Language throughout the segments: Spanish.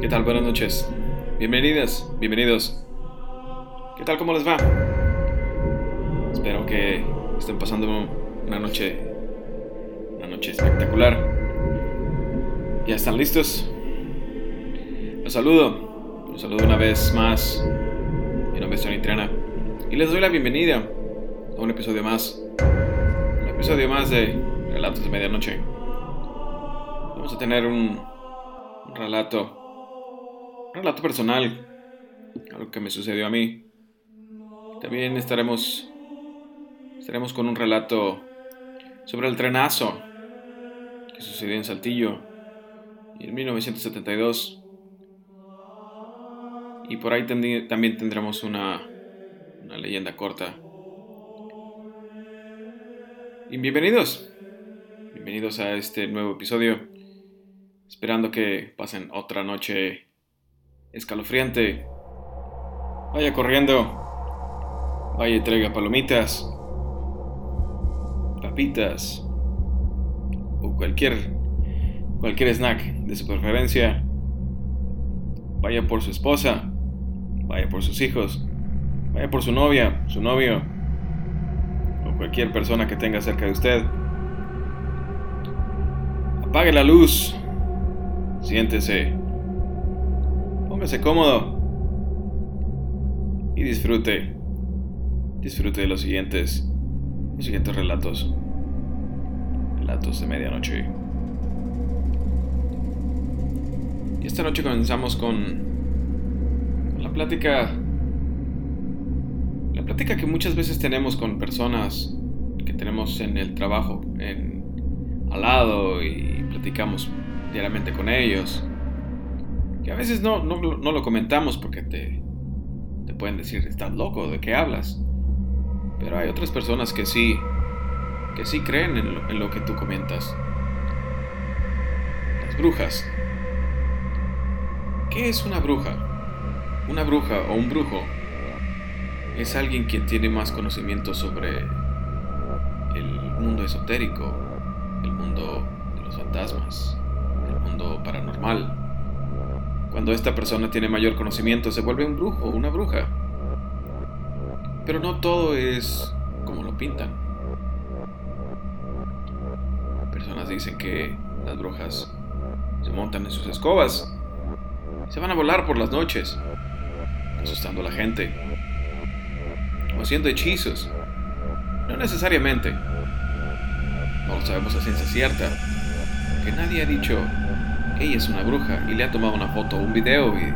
¿Qué tal? Buenas noches. Bienvenidas, bienvenidos. ¿Qué tal? ¿Cómo les va? Espero que estén pasando una noche una noche espectacular. ¿Ya están listos? Los saludo. Los saludo una vez más. Mi nombre es Tony Triana y les doy la bienvenida a un episodio más. Un episodio más de Relatos de Medianoche. Vamos a tener un, relato relato personal, algo que me sucedió a mí. También estaremos estaremos con un relato sobre el trenazo que sucedió en Saltillo en 1972. Y por ahí también tendremos una, una leyenda corta. Y bienvenidos, bienvenidos a este nuevo episodio. Esperando que pasen otra noche escalofriante. Vaya corriendo. Vaya y traiga palomitas, papitas o cualquier cualquier snack de su preferencia. Vaya por su esposa, vaya por sus hijos, vaya por su novia, su novio o cualquier persona que tenga cerca de usted. Apague la luz. Siéntese Póngase cómodo y disfrute. Disfrute de los siguientes, los siguientes relatos. Relatos de medianoche. Y esta noche comenzamos con, con la plática. La plática que muchas veces tenemos con personas que tenemos en el trabajo, en, al lado y platicamos diariamente con ellos a veces no, no, lo comentamos porque te, te pueden decir, estás loco, ¿de qué hablas? Pero hay otras personas que sí, que sí creen en lo, en lo que tú comentas. Las brujas. ¿Qué es una bruja? Una bruja o un brujo es alguien quien tiene más conocimiento sobre el mundo esotérico, el mundo de los fantasmas, el mundo paranormal. Cuando esta persona tiene mayor conocimiento se vuelve un brujo o una bruja. Pero no todo es como lo pintan. Personas dicen que las brujas se montan en sus escobas, se van a volar por las noches, asustando a la gente, o haciendo hechizos. No necesariamente. No lo sabemos a ciencia cierta, que nadie ha dicho ella es una bruja y le ha tomado una foto o un video y,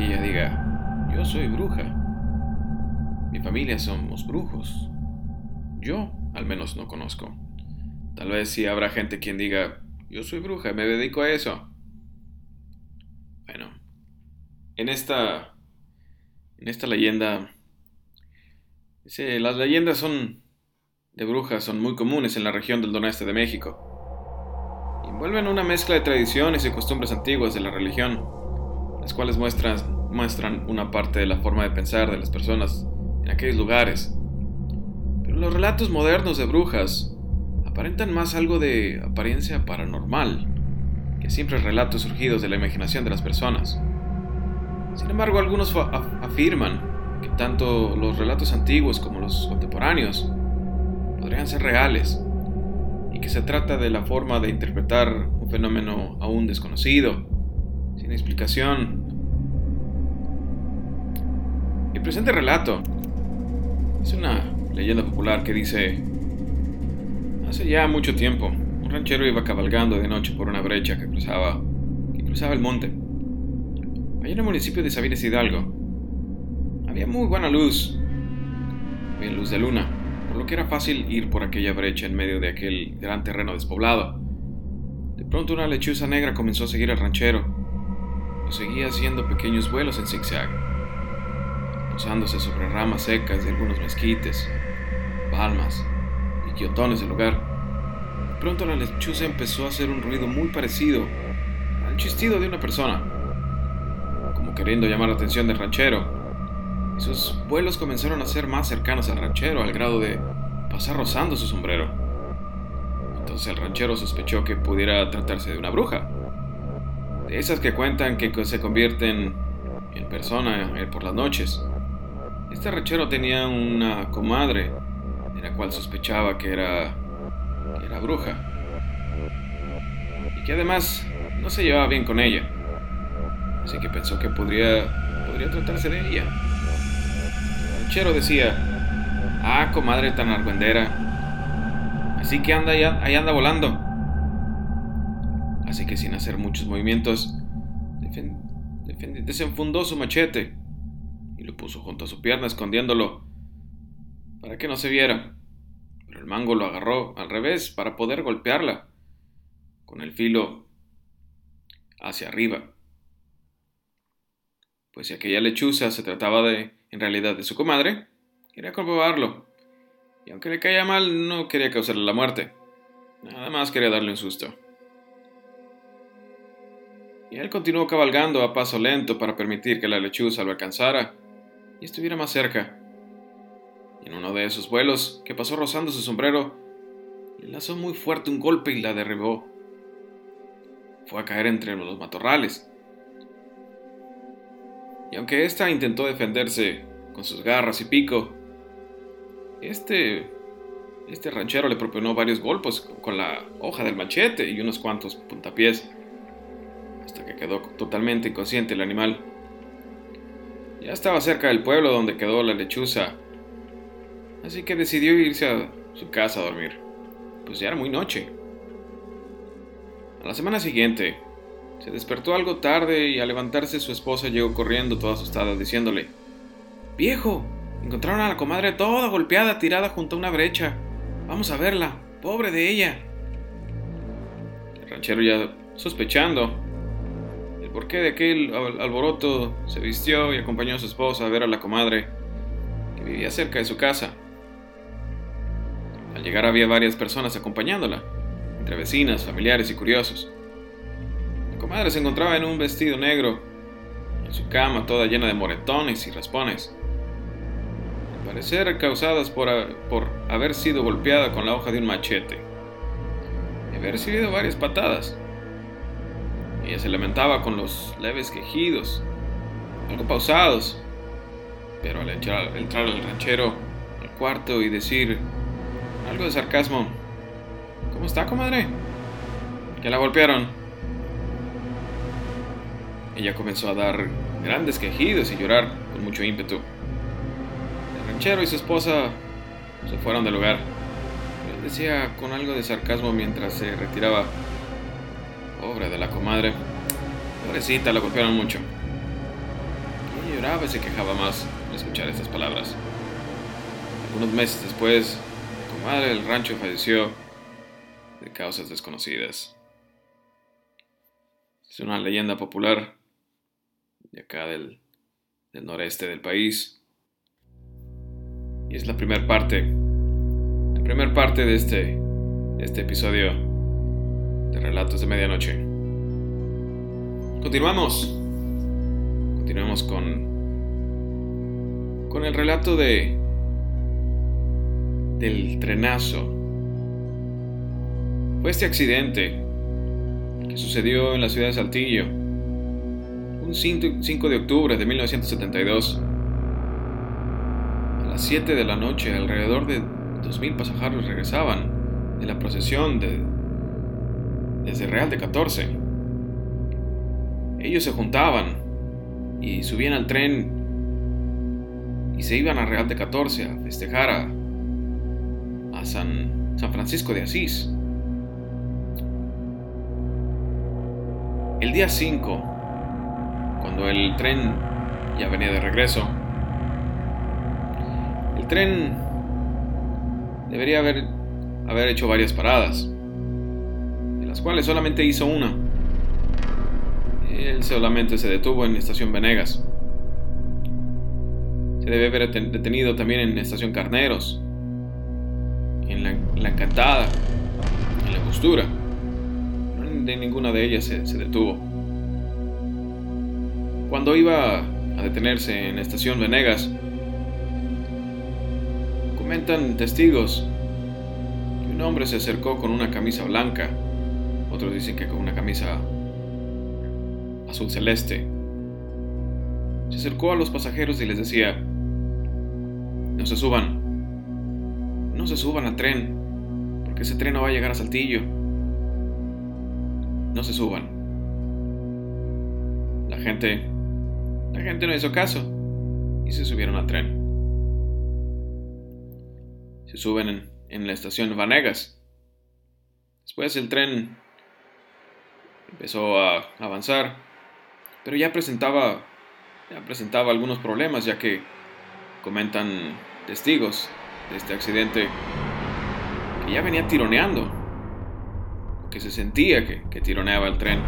ella diga, yo soy bruja. Mi familia somos brujos. Yo al menos no conozco. Tal vez sí habrá gente quien diga, yo soy bruja, me dedico a eso. Bueno, en esta, en esta leyenda, las leyendas son de brujas son muy comunes en la región del noreste de México. Vuelven una mezcla de tradiciones y costumbres antiguas de la religión, las cuales muestran, muestran una parte de la forma de pensar de las personas en aquellos lugares. Pero los relatos modernos de brujas aparentan más algo de apariencia paranormal que simples relatos surgidos de la imaginación de las personas. Sin embargo, algunos afirman que tanto los relatos antiguos como los contemporáneos podrían ser reales que se trata de la forma de interpretar un fenómeno aún desconocido, sin explicación. El presente relato es una leyenda popular que dice, hace ya mucho tiempo, un ranchero iba cabalgando de noche por una brecha que cruzaba, cruzaba el monte. Allá en el municipio de Sabines Hidalgo, había muy buena luz, bien luz de luna, por lo que era fácil ir por aquella brecha en medio de aquel gran terreno despoblado. De pronto una lechuza negra comenzó a seguir al ranchero. Lo seguía haciendo pequeños vuelos en zigzag, posándose sobre ramas secas de algunos mezquites, palmas y quiotones del lugar. De pronto la lechuza empezó a hacer un ruido muy parecido al chistido de una persona, como queriendo llamar la atención del ranchero sus vuelos comenzaron a ser más cercanos al ranchero al grado de pasar rozando su sombrero. Entonces el ranchero sospechó que pudiera tratarse de una bruja. De esas que cuentan que se convierten en persona eh, por las noches. Este ranchero tenía una comadre, de la cual sospechaba que era, que era bruja. Y que además no se llevaba bien con ella. Así que pensó que podría, podría tratarse de ella. Decía, ah, comadre tan argüendera. Así que anda ahí, ahí anda volando. Así que sin hacer muchos movimientos, desenfundó su machete y lo puso junto a su pierna escondiéndolo para que no se viera. Pero el mango lo agarró al revés para poder golpearla con el filo hacia arriba. Pues si aquella lechuza se trataba de, en realidad, de su comadre, quería comprobarlo. Y aunque le caía mal, no quería causarle la muerte. Nada más quería darle un susto y él continuó cabalgando a paso lento para permitir que la lechuza lo alcanzara y estuviera más cerca. en uno de esos vuelos, que pasó rozando su sombrero, le lanzó muy fuerte un golpe y la derribó. Fue a caer entre los matorrales. Y aunque ésta intentó defenderse con sus garras y pico, este, este ranchero le propinó varios golpes con la hoja del machete y unos cuantos puntapiés hasta que quedó totalmente inconsciente el animal. Ya estaba cerca del pueblo donde quedó la lechuza, así que decidió irse a su casa a dormir, pues ya era muy noche. A la semana siguiente, se despertó algo tarde y al levantarse su esposa llegó corriendo toda asustada diciéndole, Viejo, encontraron a la comadre toda golpeada tirada junto a una brecha. Vamos a verla, pobre de ella. El ranchero ya sospechando, por qué de aquel alboroto se vistió y acompañó a su esposa a ver a la comadre, que vivía cerca de su casa. Al llegar había varias personas acompañándola, entre vecinas, familiares y curiosos. La comadre se encontraba en un vestido negro, en su cama toda llena de moretones y raspones, al parecer causadas por, por haber sido golpeada con la hoja de un machete y haber recibido varias patadas. Ella se lamentaba con los leves quejidos, algo pausados, pero al entrar, al ranchero al cuarto y decir algo de sarcasmo, ¿cómo está, comadre? Que la golpearon. Ella comenzó a dar grandes quejidos y llorar con mucho ímpetu. El ranchero y su esposa se fueron del lugar. Él decía con algo de sarcasmo mientras se retiraba. Pobre de la comadre. Pobrecita, la golpearon mucho. Lloraba y se quejaba más al escuchar estas palabras. Algunos meses después, la comadre del rancho falleció de causas desconocidas. Es una leyenda popular de acá del, noreste del país. Y es la primera parte, la primera parte de este, este episodio de Relatos de Medianoche. Continuamos. Continuamos con con el relato de del trenazo. Fue este accidente que sucedió en la ciudad de Saltillo un 5 de octubre de 1972. A las 7 de la noche, alrededor de 2.000 pasajeros regresaban de la procesión de, desde Real de 14. Ellos se juntaban y subían al tren y se iban a Real de 14 a festejar a, a San, San Francisco de Asís. El día 5, cuando el tren ya venía de regreso, el tren debería haber, haber hecho varias paradas las cuales solamente hizo una. Él solamente se detuvo en Estación Venegas. Se debe haber detenido también en Estación Carneros, en la, Encantada, en la Costura. De ninguna de ellas se detuvo. Cuando iba a detenerse en Estación Venegas, comentan testigos que un hombre se acercó con una camisa blanca otros dicen que con una camisa azul celeste. Se acercó a los pasajeros y les decía, no se suban, no se suban al tren, porque ese tren no va a llegar a Saltillo. No se suban. La gente, la gente no hizo caso y se subieron al tren. Se suben en, la estación Vanegas. Después el tren empezó a avanzar, pero ya presentaba, ya presentaba algunos problemas, ya que comentan testigos de este accidente que ya venía tironeando, que se sentía que, que tironeaba el tren.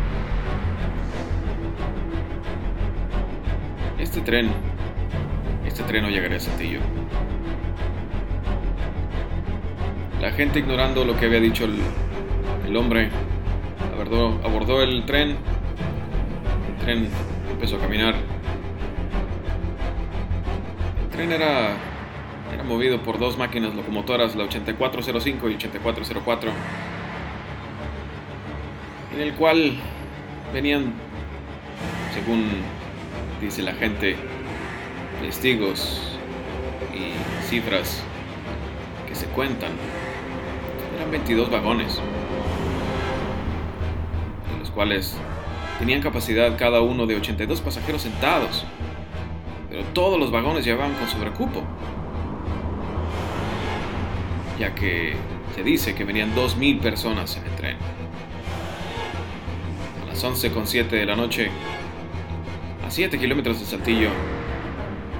Este tren, este tren no llegaría a Saltillo. La gente ignorando lo que había dicho el, el hombre abordó, abordó el tren. El tren empezó a caminar. El tren era, era movido por dos máquinas locomotoras, la 8405 y 8404, en el cual venían, según dice la gente, testigos y cifras que se cuentan. Eran 22 vagones cuales tenían capacidad cada uno de 82 pasajeros sentados, pero todos los vagones llevaban con sobrecupo, ya que se dice que venían 2.000 personas en el tren. A las 11.07 de la noche, 7 kilómetros de Saltillo,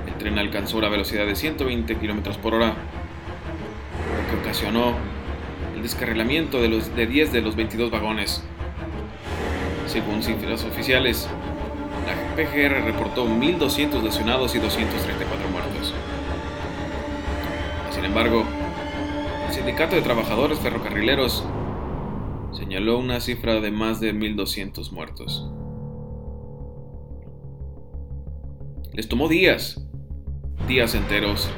el tren alcanzó una velocidad de 120 kilómetros por hora, lo que ocasionó el descarrilamiento de, los, de 10 de los 22 vagones según cifras oficiales, la PGR reportó 1.200 lesionados y 234 muertos. Sin embargo, el Sindicato de Trabajadores Ferrocarrileros señaló una cifra de más de 1.200 muertos. Les tomó días, días enteros,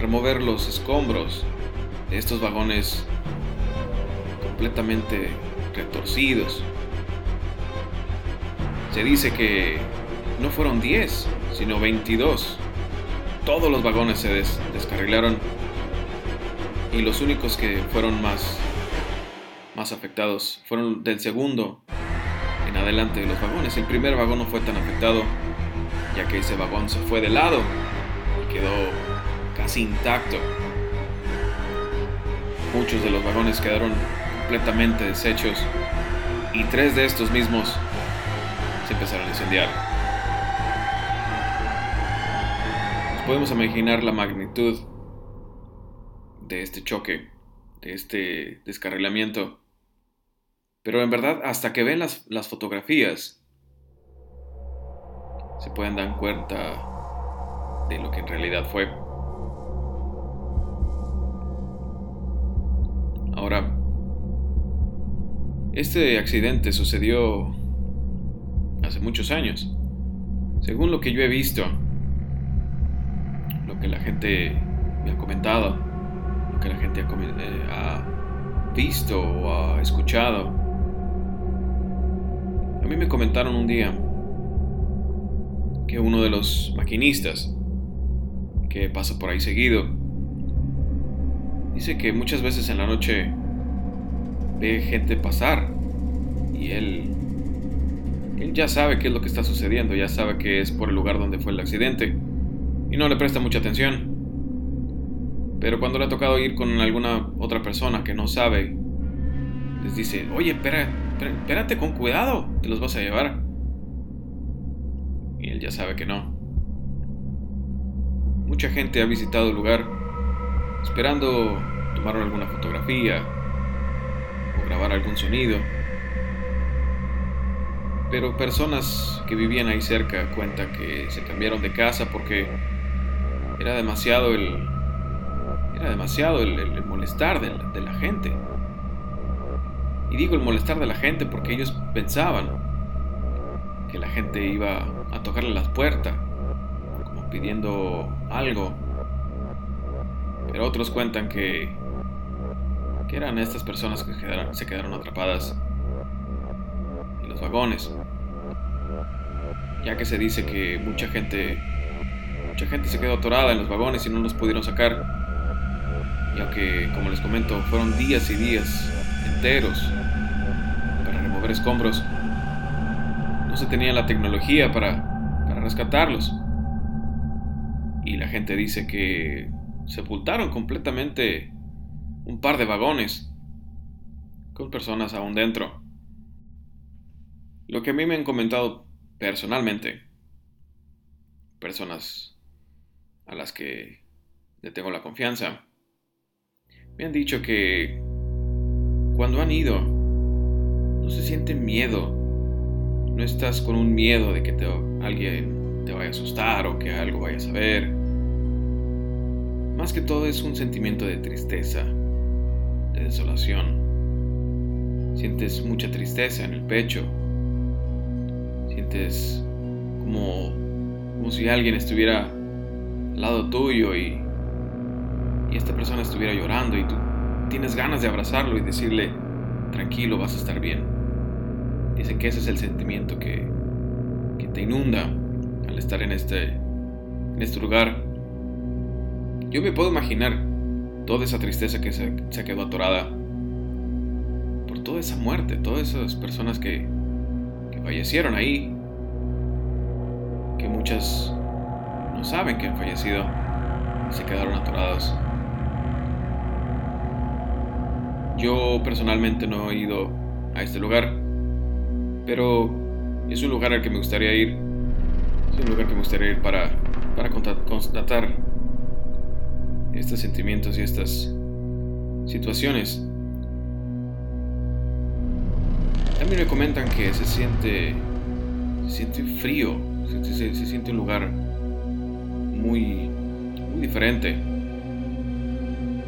remover los escombros de estos vagones completamente retorcidos, se dice que no fueron 10, sino 22. Todos los vagones se descarrilaron y los únicos que fueron más, más afectados fueron del segundo en adelante de los vagones. El primer vagón no fue tan afectado ya que ese vagón se fue de lado y quedó casi intacto. Muchos de los vagones quedaron completamente deshechos y tres de estos mismos se empezaron a incendiar. Nos podemos imaginar la magnitud de este choque, de este descarrilamiento. Pero en verdad, hasta que ven las, las fotografías, se pueden dar cuenta de lo que en realidad fue. Ahora, este accidente sucedió hace muchos años. Según lo que yo he visto, lo que la gente me ha comentado, lo que la gente ha, eh, visto o ha escuchado, a mí me comentaron un día que uno de los maquinistas que pasa por ahí seguido dice que muchas veces en la noche ve gente pasar y él él ya sabe qué es lo que está sucediendo, ya sabe que es por el lugar donde fue el accidente y no le presta mucha atención. Pero cuando le ha tocado ir con alguna otra persona que no sabe, les dice, oye, espera, espérate con cuidado, te los vas a llevar. Él ya sabe que no. Mucha gente ha visitado el lugar esperando tomar alguna fotografía o grabar algún sonido pero personas que vivían ahí cerca cuentan que se cambiaron de casa porque era demasiado el era demasiado el, molestar de la, de la, gente y digo el molestar de la gente porque ellos pensaban que la gente iba a tocarle las puertas como pidiendo algo pero otros cuentan que que eran estas personas que se quedaron atrapadas los vagones. ya que se dice que mucha gente, mucha gente se quedó atorada en los vagones y no los pudieron sacar, ya que, como les comento, fueron días y días enteros para remover escombros. No se tenía la tecnología para, para rescatarlos. Y la gente dice que sepultaron completamente un par de vagones con personas aún dentro. Lo que a mí me han comentado personalmente, personas a las que le tengo la confianza, me han dicho que cuando han ido, no se siente miedo, no estás con un miedo de que alguien te vaya a asustar o que algo vaya a saber. Más que todo es un sentimiento de tristeza, de desolación. Sientes mucha tristeza en el pecho. Sientes como, como si alguien estuviera al lado tuyo y, y esta persona estuviera llorando y tú tienes ganas de abrazarlo y decirle, tranquilo, vas a estar bien. Que ese es el sentimiento que, que te inunda al estar en este, en este lugar. Yo me puedo imaginar toda esa tristeza que se, se quedó atorada por toda esa muerte, todas esas personas que, que fallecieron ahí, que muchas no saben que han fallecido se quedaron atorados. Yo personalmente no he ido a este lugar, pero es un lugar al que me gustaría ir. Es un lugar que me gustaría ir para, para constatar estos sentimientos y estas situaciones. También me comentan que se siente, se siente frío, se, se siente un lugar muy, muy diferente.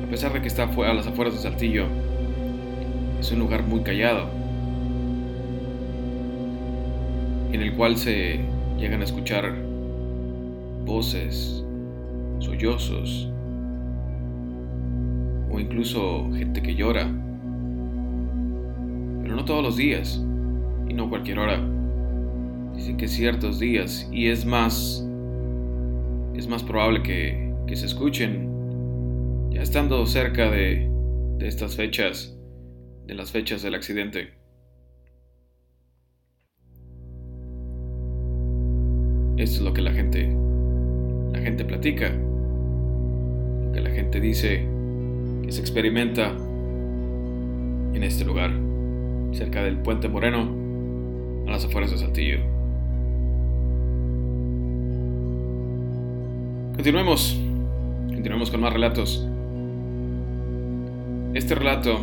A pesar de que está a las afueras de Saltillo, es un lugar muy callado, en el cual se llegan a escuchar voces, sollozos, o incluso gente que llora. Pero no todos los días, y no cualquier hora. Dicen que ciertos días, y es más, es más probable que, que se escuchen ya estando cerca de, de estas fechas de las fechas del accidente. Esto es lo que la gente la gente platica, lo que la gente dice que se experimenta en este lugar, cerca del puente Moreno, a las afueras de Saltillo. Continuemos, continuemos con más relatos. Este relato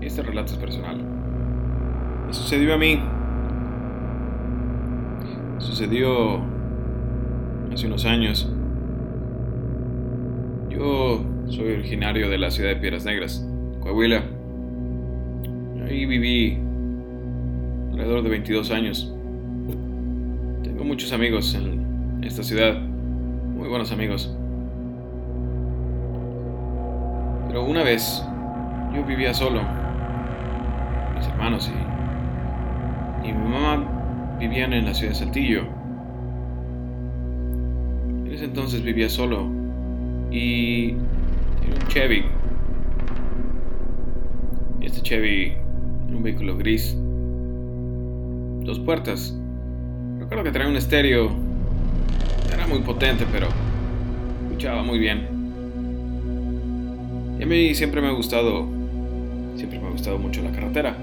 este relato es personal. Me sucedió a mí. Sucedió hace unos años. Yo soy originario de la ciudad de Piedras Negras, Coahuila. Ahí viví alrededor de 22 años. Tengo muchos amigos en esta ciudad, muy buenos amigos. Pero una vez yo vivía solo hermanos y, y mi mamá vivían en la ciudad de Saltillo. En ese entonces vivía solo y tenía un Chevy. Este Chevy era un vehículo gris, dos puertas. Recuerdo que traía un estéreo, era muy potente, pero escuchaba muy bien. Y a mí siempre me ha gustado, siempre me ha gustado mucho la carretera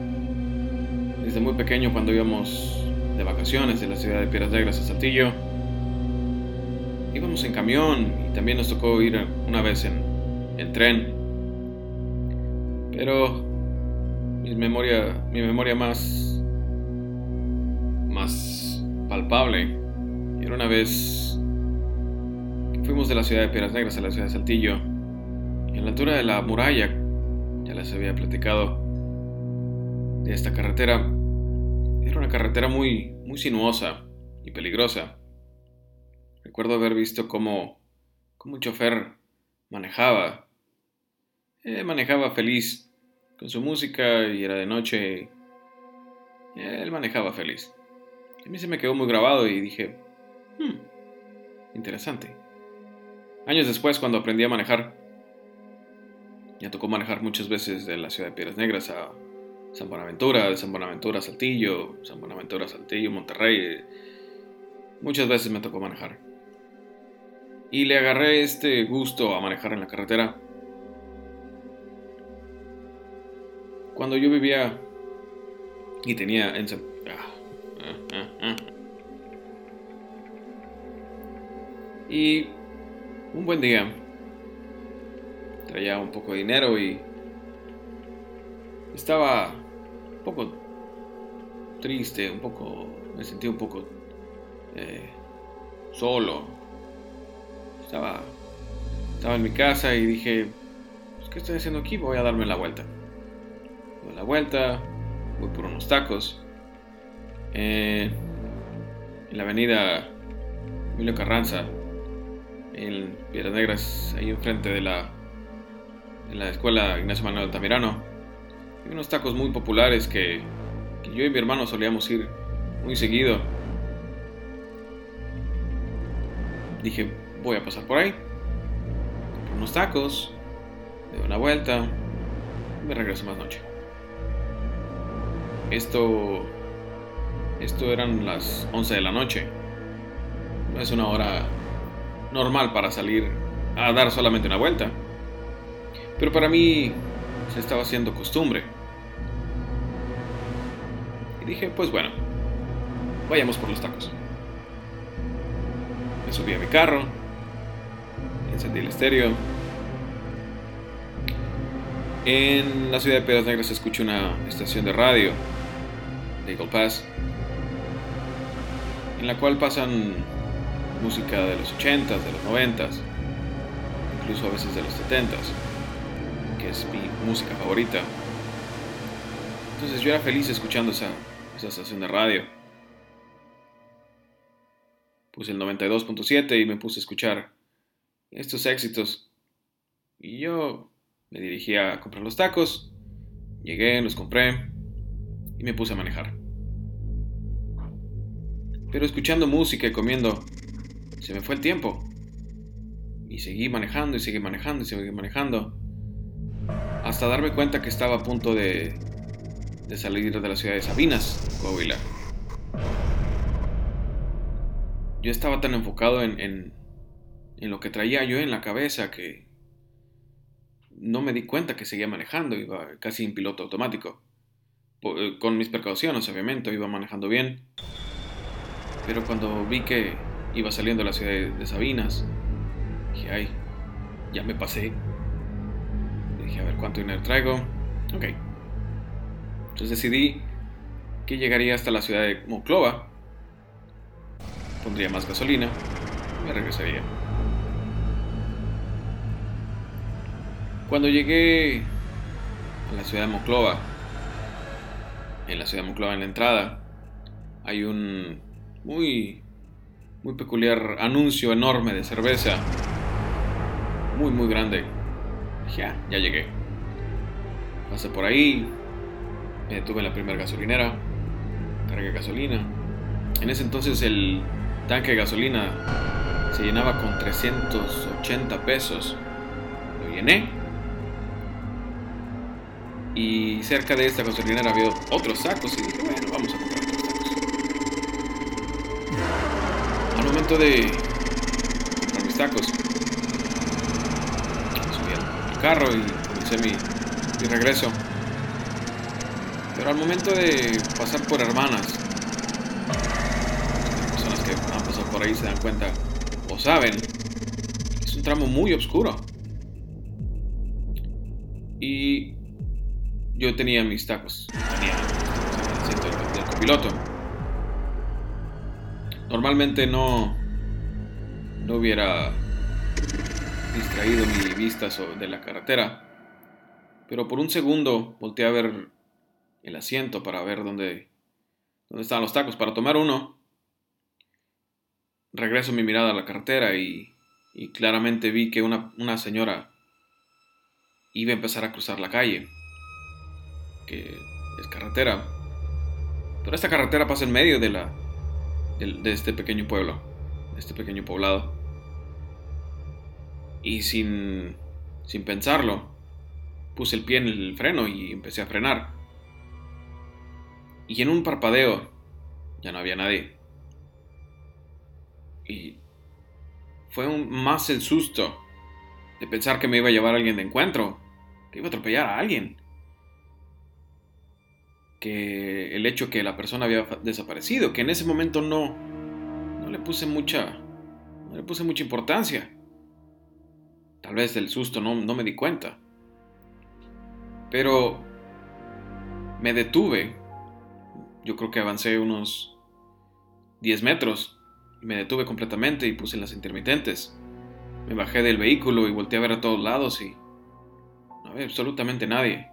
desde muy pequeño cuando íbamos de vacaciones de la ciudad de Piedras Negras a Saltillo. Íbamos en camión y también nos tocó ir una vez en, tren. Pero mi memoria, mi memoria más, más palpable era una vez que fuimos de la ciudad de Piedras Negras a la ciudad de Saltillo. Y en la altura de la muralla, ya les había platicado, de esta carretera era una carretera muy, muy sinuosa y peligrosa. Recuerdo haber visto cómo, cómo un chofer manejaba. Eh, manejaba feliz con su música y era de noche. él manejaba feliz. A mí se me quedó muy grabado y dije, hmm, interesante. Años después, cuando aprendí a manejar, me tocó manejar muchas veces de la ciudad de Piedras Negras a San Buenaventura, de San Buenaventura a Saltillo, San Buenaventura a Saltillo, Monterrey. Muchas veces me tocó manejar. Y le agarré este gusto a manejar en la carretera. Cuando yo vivía y tenía en ah, ah, ah, Y un buen día traía un poco de dinero y estaba un poco triste, un poco, me sentí un poco eh, solo. Estaba, estaba en mi casa y dije, pues, ¿qué estoy haciendo aquí? Voy a darme la vuelta. Doy la vuelta, voy por unos tacos. Eh, en la avenida Emilio Carranza, en Piedras Negras, ahí enfrente de la, de la escuela Ignacio Manuel Altamirano. Hay unos tacos muy populares que, yo y mi hermano solíamos ir muy seguido. Dije, voy a pasar por ahí, por unos tacos, doy una vuelta me regreso más noche. Esto, esto eran las 11 de la noche. No es una hora normal para salir a dar solamente una vuelta. Pero para mí se estaba haciendo costumbre. Dije, pues bueno, vayamos por los tacos. Me subí a mi carro, encendí el estéreo. En la ciudad de Piedras Negras se escucha una estación de radio Eagle Pass, en la cual pasan música de los 80s, de los 90s, incluso a veces de los 70s, que es mi música favorita. Entonces yo era feliz escuchando esa, esa estación de radio. Puse el 92.7 y me puse a escuchar estos éxitos. Y yo me dirigí a comprar los tacos, llegué, los compré y me puse a manejar. Pero escuchando música y comiendo, se me fue el tiempo. Y seguí manejando y seguí manejando y seguí manejando. Hasta darme cuenta que estaba a punto de, de salir de la ciudad de Sabinas, Coahuila. Yo estaba tan enfocado en, en, lo que traía yo en la cabeza que no me di cuenta que seguía manejando, iba casi en piloto automático. Eh, con mis precauciones, obviamente, iba manejando bien. Pero cuando vi que iba saliendo de la ciudad de, Sabinas, dije, ay, ya me pasé. dije, a ver cuánto dinero traigo. Ok. Entonces decidí que llegaría hasta la ciudad de Monclova. Pondría más gasolina y me regresaría. Cuando llegué a la ciudad de Monclova, en la ciudad de Monclova en la entrada, hay un muy, muy peculiar anuncio enorme de cerveza. Muy, muy grande. Ya, ya llegué. Pasé por ahí, me detuve en la primera gasolinera, cargué gasolina. En ese entonces el tanque de gasolina se llenaba con 380 pesos. Lo llené y cerca de esta gasolinera había otros sacos y dije, bueno, vamos a comprar otros sacos. Al momento de comprar mis tacos, subí al carro y comencé mi, mi regreso. Pero al momento de pasar por hermanas, las personas que han pasado por ahí se dan cuenta o saben, es un tramo muy oscuro. Y yo tenía mis tacos, tenía el asiento del, copiloto. Normalmente no, no hubiera distraído mi vista de la carretera, pero por un segundo volteé a ver el asiento para ver dónde, dónde estaban los tacos, para tomar uno. Regreso mi mirada a la carretera y, y claramente vi que una, una señora iba a empezar a cruzar la calle que es carretera. Pero esta carretera pasa en medio de la, de, este pequeño pueblo, de este pequeño poblado. Y sin, sin pensarlo, puse el pie en el freno y empecé a frenar. Y en un parpadeo ya no había nadie. Y fue más el susto de pensar que me iba a llevar a alguien de encuentro, que iba a atropellar a alguien, que el hecho que la persona había desaparecido, que en ese momento no, no le puse mucha, no le puse mucha importancia. Tal vez del susto no, no me di cuenta. Pero me detuve. Yo creo que avancé unos 10 metros. Me detuve completamente y puse las intermitentes. Me bajé del vehículo y volteé a ver a todos lados y no había absolutamente nadie.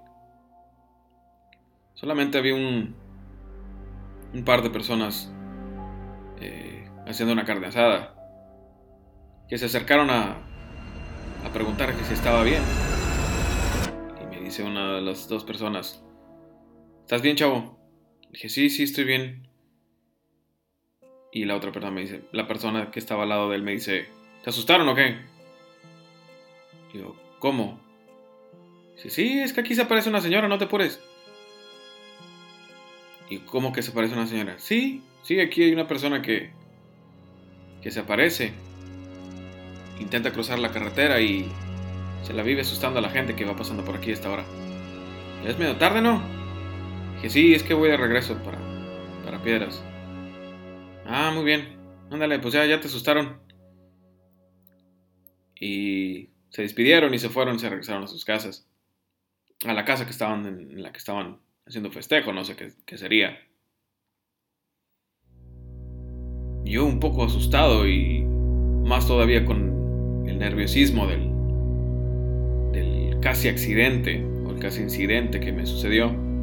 Solamente había un, un par de personas eh, haciendo una carne asada que se acercaron a, a preguntar que si estaba bien. Y me dice una de las dos personas, ¿estás bien, chavo? Dije, sí, sí, estoy bien. Y la otra persona me dice, la persona que estaba al lado de él me dice, ¿Te asustaron o qué? Digo, ¿cómo? Dice, sí, es que aquí se aparece una señora, no te apures. ¿Y cómo que se aparece una señora? Sí, sí, aquí hay una persona que, que se aparece. Intenta cruzar la carretera y se la vive asustando a la gente que va pasando por aquí a esta hora. ¿Ya es medio tarde, no? Dije, sí, es que voy de regreso para, para Piedras. Ah, muy bien. Ándale, pues ya, ya te asustaron. Y se despidieron y se fueron, se regresaron a sus casas. A la casa que estaban en, la que estaban haciendo festejo, no sé qué, sería. Yo un poco asustado y más todavía con el nerviosismo del, del casi accidente o el casi incidente que me sucedió.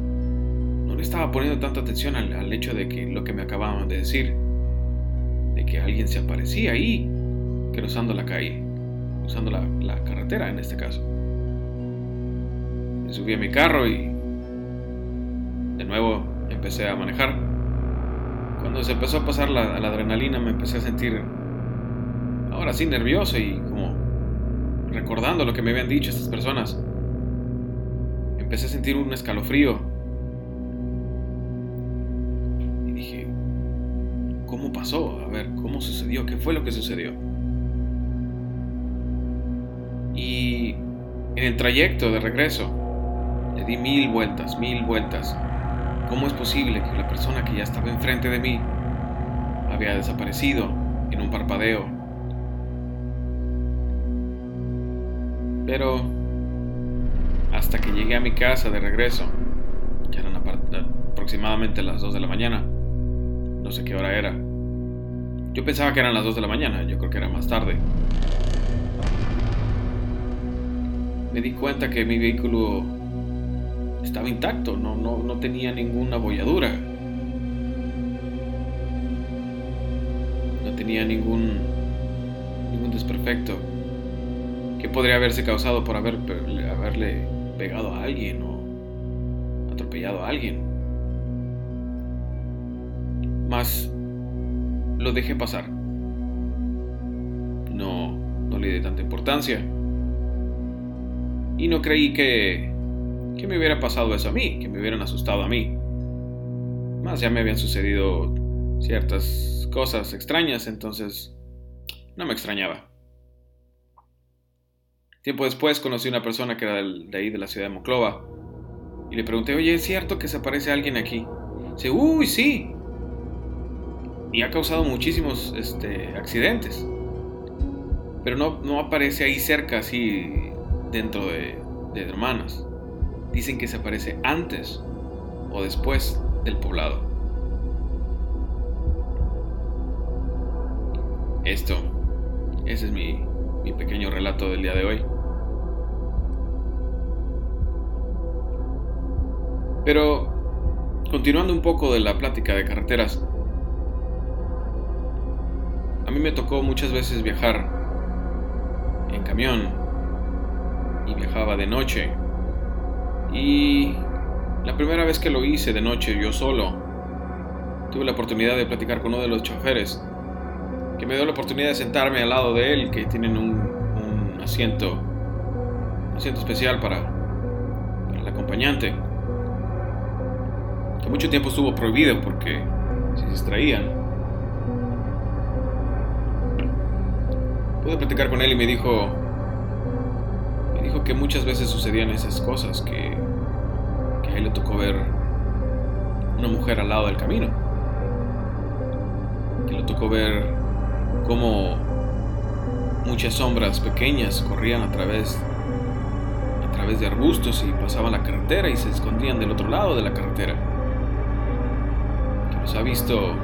Estaba poniendo tanta atención al, hecho de que lo que me acababan de decir, de que alguien se aparecía ahí cruzando la calle usando la, carretera en este caso. Me subí a mi carro y de nuevo empecé a manejar. Cuando se empezó a pasar la adrenalina me empecé a sentir ahora sí nervioso y como recordando lo que me habían dicho estas personas. Empecé a sentir un escalofrío. ¿Cómo pasó? A ver, ¿cómo sucedió? ¿Qué fue lo que sucedió? Y en el trayecto de regreso le di mil vueltas, mil vueltas. ¿Cómo es posible que la persona que ya estaba enfrente de mí había desaparecido en un parpadeo? Pero hasta que llegué a mi casa de regreso, ya eran aproximadamente las 2 de la mañana, no sé qué hora era. Yo pensaba que eran las 2 de la mañana, yo creo que era más tarde. me di cuenta que mi vehículo estaba intacto, no, no, tenía ninguna bolladura. No tenía ningún, ningún desperfecto que podría haberse causado por haber, haberle pegado a alguien o atropellado a alguien. Mas lo dejé pasar. No, no le di tanta importancia. Y no creí que, que me hubiera pasado eso a mí, que me hubieran asustado a mí. Más ya me habían sucedido ciertas cosas extrañas, entonces no me extrañaba. Tiempo después conocí a una persona que era de ahí, de la ciudad de Moclova, y le pregunté, oye, ¿es cierto que se aparece alguien aquí? Dice, uy, sí. Y ha causado muchísimos este, accidentes. Pero no, no aparece ahí cerca, así, dentro de, hermanas. Dicen que se aparece antes o después del poblado. Esto, ese es mi, mi pequeño relato del día de hoy. Pero, continuando un poco de la plática de carreteras, a mí me tocó muchas veces viajar en camión y viajaba de noche. Y la primera vez que lo hice de noche yo solo, tuve la oportunidad de platicar con uno de los choferes, que me dio la oportunidad de sentarme al lado de él, que tienen un, asiento, un asiento especial para, para el acompañante, que mucho tiempo estuvo prohibido porque se distraían. Pude platicar con él y me dijo, me dijo que muchas veces sucedían esas cosas, que, que a él le tocó ver una mujer al lado del camino, que le tocó ver cómo muchas sombras pequeñas corrían a través a través de arbustos y pasaban la carretera y se escondían del otro lado de la carretera. Que los ha visto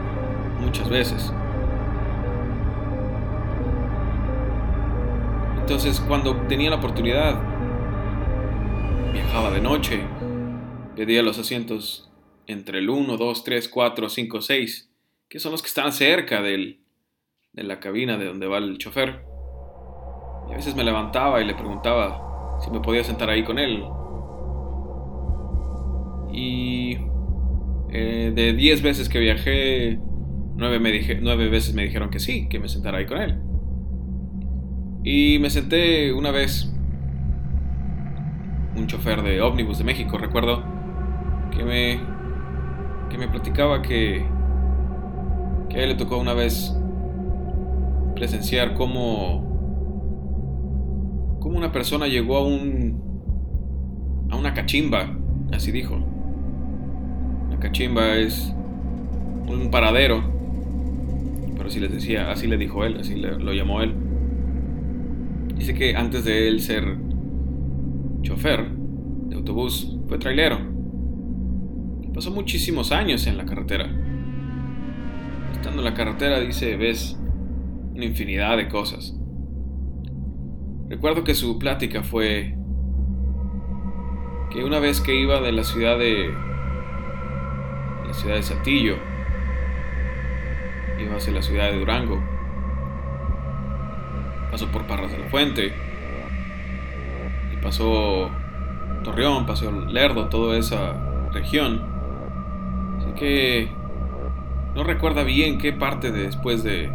muchas veces. Entonces, cuando tenía la oportunidad, viajaba de noche, pedía los asientos entre el 1, 2, 3, 4, 5, 6, que son los que están cerca del, de la cabina de donde va el chofer. Y a veces me levantaba y le preguntaba si me podía sentar ahí con él. Y eh, de 10 veces que viajé, 9, me dije, 9 veces me dijeron que sí, que me sentara ahí con él. Y me senté una vez, un chofer de ómnibus de México, recuerdo, que me, que me platicaba que, que a él le tocó una vez presenciar cómo, cómo una persona llegó a un, a una cachimba, así dijo. La cachimba es un paradero, pero así les decía, así le dijo él, así lo llamó él Dice que antes de él ser chofer de autobús, fue trailero. pasó muchísimos años en la carretera. Estando en la carretera, dice, ves una infinidad de cosas. Recuerdo que su plática fue que una vez que iba de la ciudad de la ciudad de Saltillo iba hacia la ciudad de Durango pasó por Parras de la Fuente, y pasó Torreón, pasó Lerdo, toda esa región. Así que no recuerda bien qué parte después de,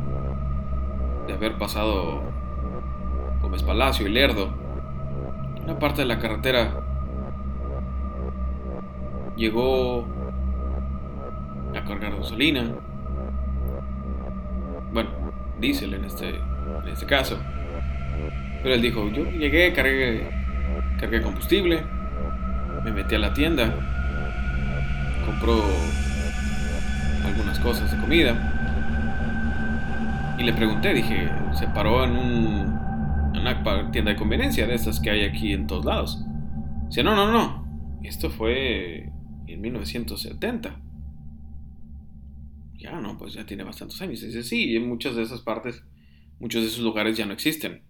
de haber pasado Gómez Palacio y Lerdo, una parte de la carretera llegó a cargar gasolina. Bueno, diésel en este en este caso. Pero él dijo, yo llegué, cargué, cargué combustible, me metí a la tienda, compró algunas cosas de comida y le pregunté, dije, se paró en, un, una tienda de conveniencia de estas que hay aquí en todos lados. Dice, no, no, no, esto fue en 1970. Ya, no, pues ya tiene bastantes años. Dice, sí, en muchas de esas partes Muchos de esos lugares ya no existen.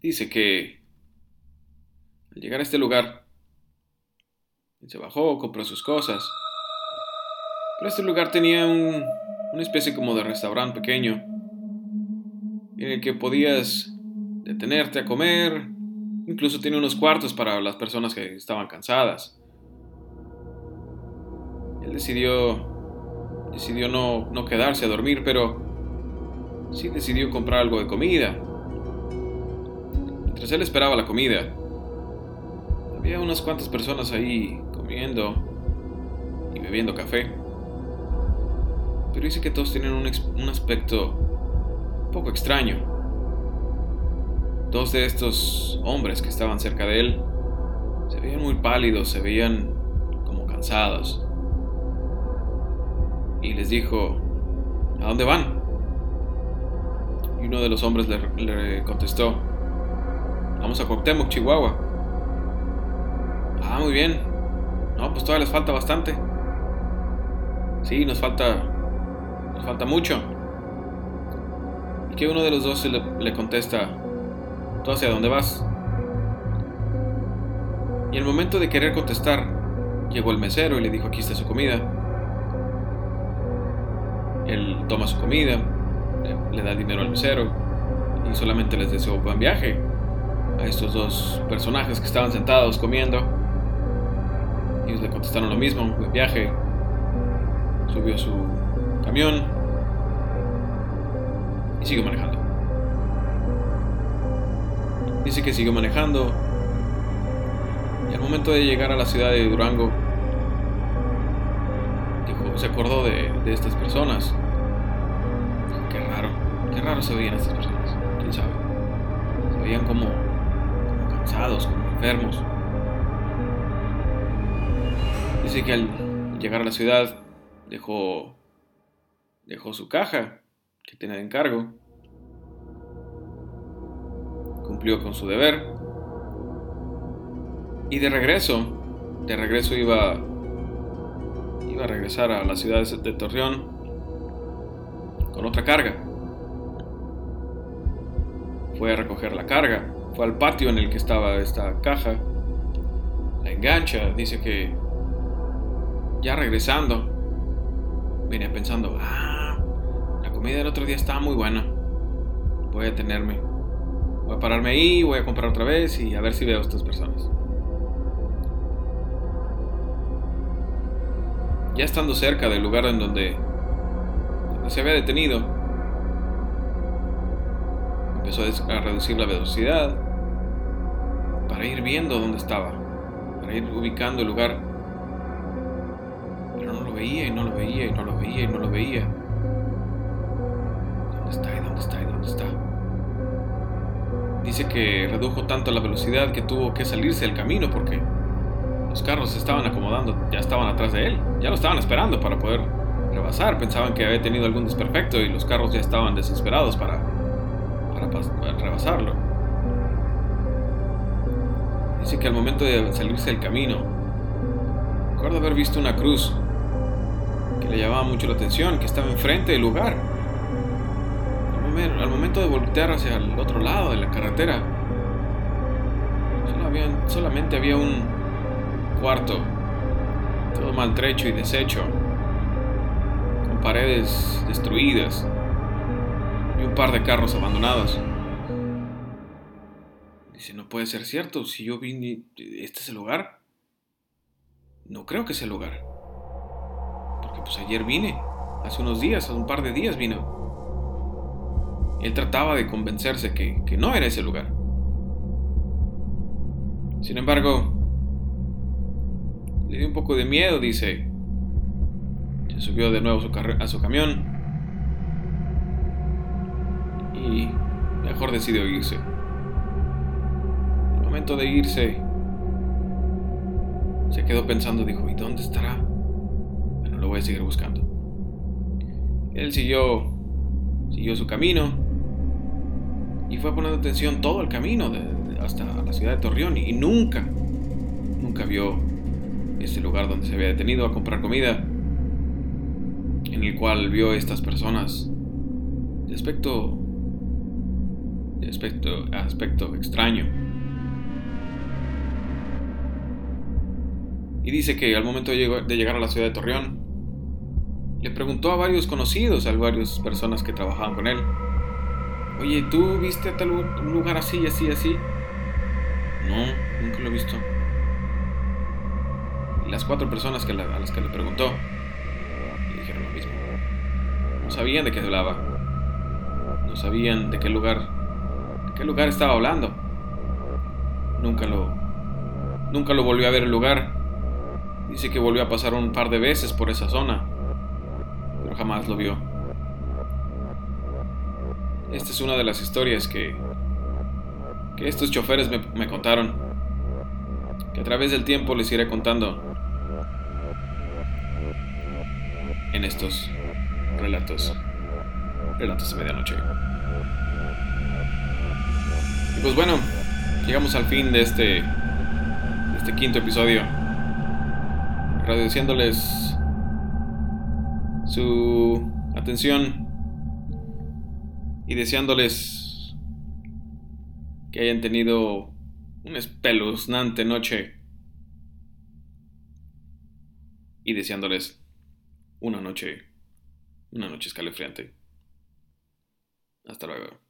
Dice que al llegar a este lugar, se bajó, compró sus cosas. Pero este lugar tenía un, una especie como de restaurante pequeño en el que podías detenerte a comer. Incluso tenía unos cuartos para las personas que estaban cansadas. Él decidió, decidió no, no quedarse a dormir, pero sí decidió comprar algo de comida. Mientras él esperaba la comida, había unas cuantas personas ahí comiendo y bebiendo café. Pero dice que todos tenían un, un aspecto un poco extraño. Dos de estos hombres que estaban cerca de él se veían muy pálidos, se veían como cansados. Y les dijo, ¿a dónde van? Y uno de los hombres le, contestó, vamos a Cuauhtémoc, Chihuahua. Ah, muy bien. No, pues todavía les falta bastante. Sí, nos falta, nos falta mucho. Y que uno de los dos le, le contesta, ¿tú hacia dónde vas? Y el momento de querer contestar, llegó el mesero y le dijo, aquí está su comida. Él toma su comida, le da dinero al mesero y solamente les deseó buen viaje a estos dos personajes que estaban sentados comiendo. Ellos le contestaron lo mismo, buen viaje. Subió su, camión y siguió manejando. Dice que siguió manejando y al momento de llegar a la ciudad de Durango, se acordó de estas personas. Qué raro, qué raro se veían estas personas, quién sabe. Se veían como, como cansados, como enfermos. Dice que al llegar a la ciudad dejó, dejó su caja que tenía de encargo, cumplió con su deber y de regreso, de regreso iba, iba a regresar a la ciudad de Torreón con otra carga. Fue a recoger la carga, fue al patio en el que estaba esta caja, la engancha, dice que ya regresando, venía pensando, ah, la comida del otro día estaba muy buena. Voy a tenerme. Voy a pararme ahí, voy a comprar otra vez y a ver si veo a estas personas. Ya estando cerca del lugar en donde, se había detenido, empezó a reducir la velocidad para ir viendo dónde estaba, para ir ubicando el lugar pero no lo veía y no lo veía y no lo veía y no lo veía. ¿Dónde está y dónde está y dónde está? Dice que redujo tanto la velocidad que tuvo que salirse del camino porque los carros se estaban acomodando, ya estaban atrás de él, ya lo estaban esperando para poder rebasar. Pensaban que había tenido algún desperfecto y los carros ya estaban desesperados para, para, rebasarlo. Dice que al momento de salirse del camino, recuerdo haber visto una cruz que le llamaba mucho la atención, que estaba enfrente del lugar. Al momento de voltear hacia el otro lado de la carretera, solamente había un cuarto, todo maltrecho y deshecho, paredes destruidas y un par de carros abandonados. Dice, no puede ser cierto, si yo vine, ¿este es el lugar? No creo que sea el lugar pues ayer vine, hace unos días, hace un par de días vino. Él trataba de convencerse que, que no era ese lugar. Sin embargo, le dio un poco de miedo, dice. Se subió de nuevo a su, camión y mejor decidió irse. Al momento de irse, se quedó pensando, dijo, ¿y dónde estará? lo voy a seguir buscando. Él siguió, siguió su camino y fue poniendo atención todo el camino hasta la ciudad de Torreón y, nunca, nunca vio ese lugar donde se había detenido a comprar comida, en el cual vio a estas personas de aspecto, de aspecto, aspecto extraño. Y dice que al momento de llegar a la ciudad de Torreón, le preguntó a varios conocidos, a varias personas que trabajaban con él. Oye, ¿tú viste a tal lugar así, así, así? No, nunca lo he visto. Las cuatro personas a las que le preguntó No sabían de qué hablaba. No sabían de qué lugar, de qué lugar estaba hablando. Nunca lo, nunca lo volvió a ver el lugar. Dice que volvió a pasar un par de veces por esa zona jamás lo vio. Esta es una de las historias que, que estos choferes me, me contaron, que a través del tiempo les iré contando en estos relatos, relatos de medianoche. Y pues bueno, llegamos al fin de este, de este quinto episodio, agradeciéndoles su atención y deseándoles que hayan tenido una espeluznante noche. Y deseándoles una noche, una noche escalofriante. Hasta luego.